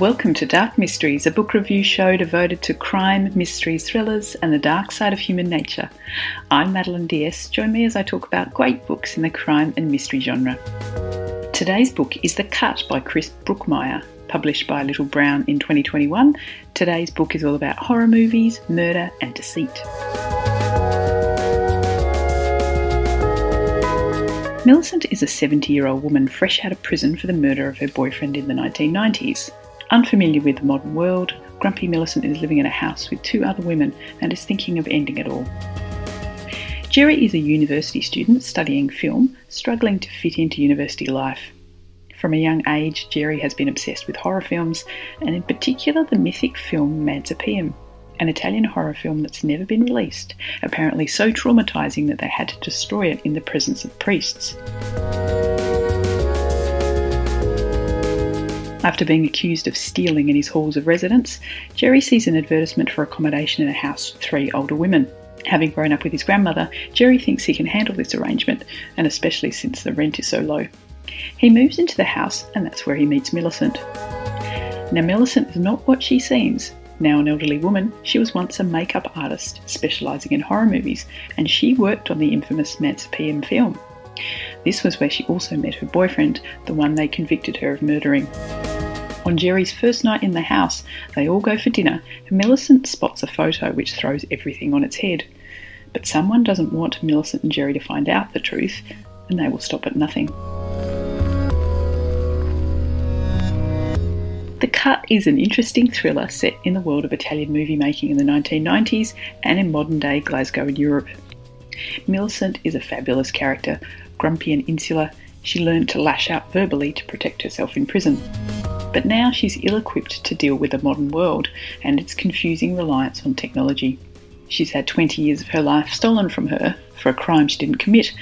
Welcome to Dark Mysteries, a book review show devoted to crime, mysteries, thrillers, and the dark side of human nature. I'm Madeline Diaz. Join me as I talk about great books in the crime and mystery genre. Today's book is The Cut by Chris Brookmyre, published by Little Brown in 2021. Today's book is all about horror movies, murder, and deceit. Millicent is a 70 year old woman fresh out of prison for the murder of her boyfriend in the 1990s. Unfamiliar with the modern world, Grumpy Millicent is living in a house with two other women and is thinking of ending it all. Jerry is a university student studying film, struggling to fit into university life. From a young age, Jerry has been obsessed with horror films, and in particular the mythic film Mancipium, an Italian horror film that's never been released, apparently so traumatising that they had to destroy it in the presence of priests. After being accused of stealing in his halls of residence, Jerry sees an advertisement for accommodation in a house with three older women. Having grown up with his grandmother, Jerry thinks he can handle this arrangement, and especially since the rent is so low. He moves into the house, and that's where he meets Millicent. Now, Millicent is not what she seems. Now an elderly woman, she was once a makeup artist specialising in horror movies, and she worked on the infamous Mancipium film. This was where she also met her boyfriend, the one they convicted her of murdering. On Jerry's first night in the house, they all go for dinner, and Millicent spots a photo which throws everything on its head. But someone doesn't want Millicent and Jerry to find out the truth, and they will stop at nothing. The Cut is an interesting thriller set in the world of Italian movie making in the 1990s and in modern day Glasgow and Europe. Millicent is a fabulous character, grumpy and insular. She learned to lash out verbally to protect herself in prison. But now she's ill equipped to deal with the modern world and its confusing reliance on technology. She's had 20 years of her life stolen from her for a crime she didn't commit,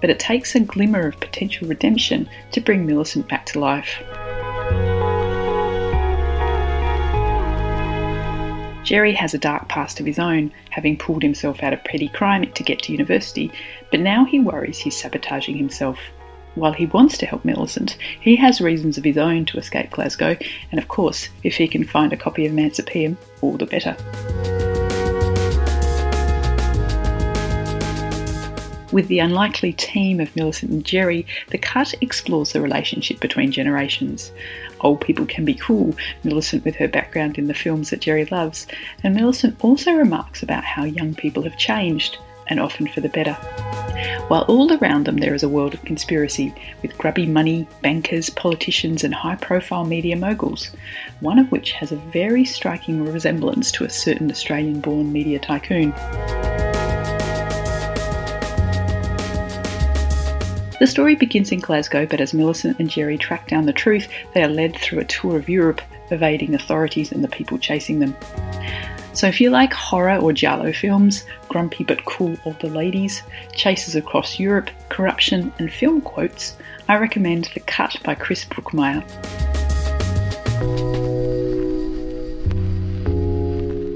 but it takes a glimmer of potential redemption to bring Millicent back to life. Jerry has a dark past of his own, having pulled himself out of petty crime to get to university, but now he worries he's sabotaging himself. While he wants to help Millicent, he has reasons of his own to escape Glasgow, and of course, if he can find a copy of Mancipium, all the better. With the unlikely team of Millicent and Jerry, the cut explores the relationship between generations. Old people can be cool, Millicent with her background in the films that Jerry loves, and Millicent also remarks about how young people have changed, and often for the better while all around them there is a world of conspiracy with grubby money, bankers, politicians, and high profile media moguls, one of which has a very striking resemblance to a certain Australian born media tycoon. The story begins in Glasgow, but as Millicent and Jerry track down the truth, they are led through a tour of Europe, evading authorities and the people chasing them. So if you like horror or giallo films, grumpy but cool older ladies, chases across Europe, corruption, and film quotes, I recommend The Cut by Chris Brookmyre.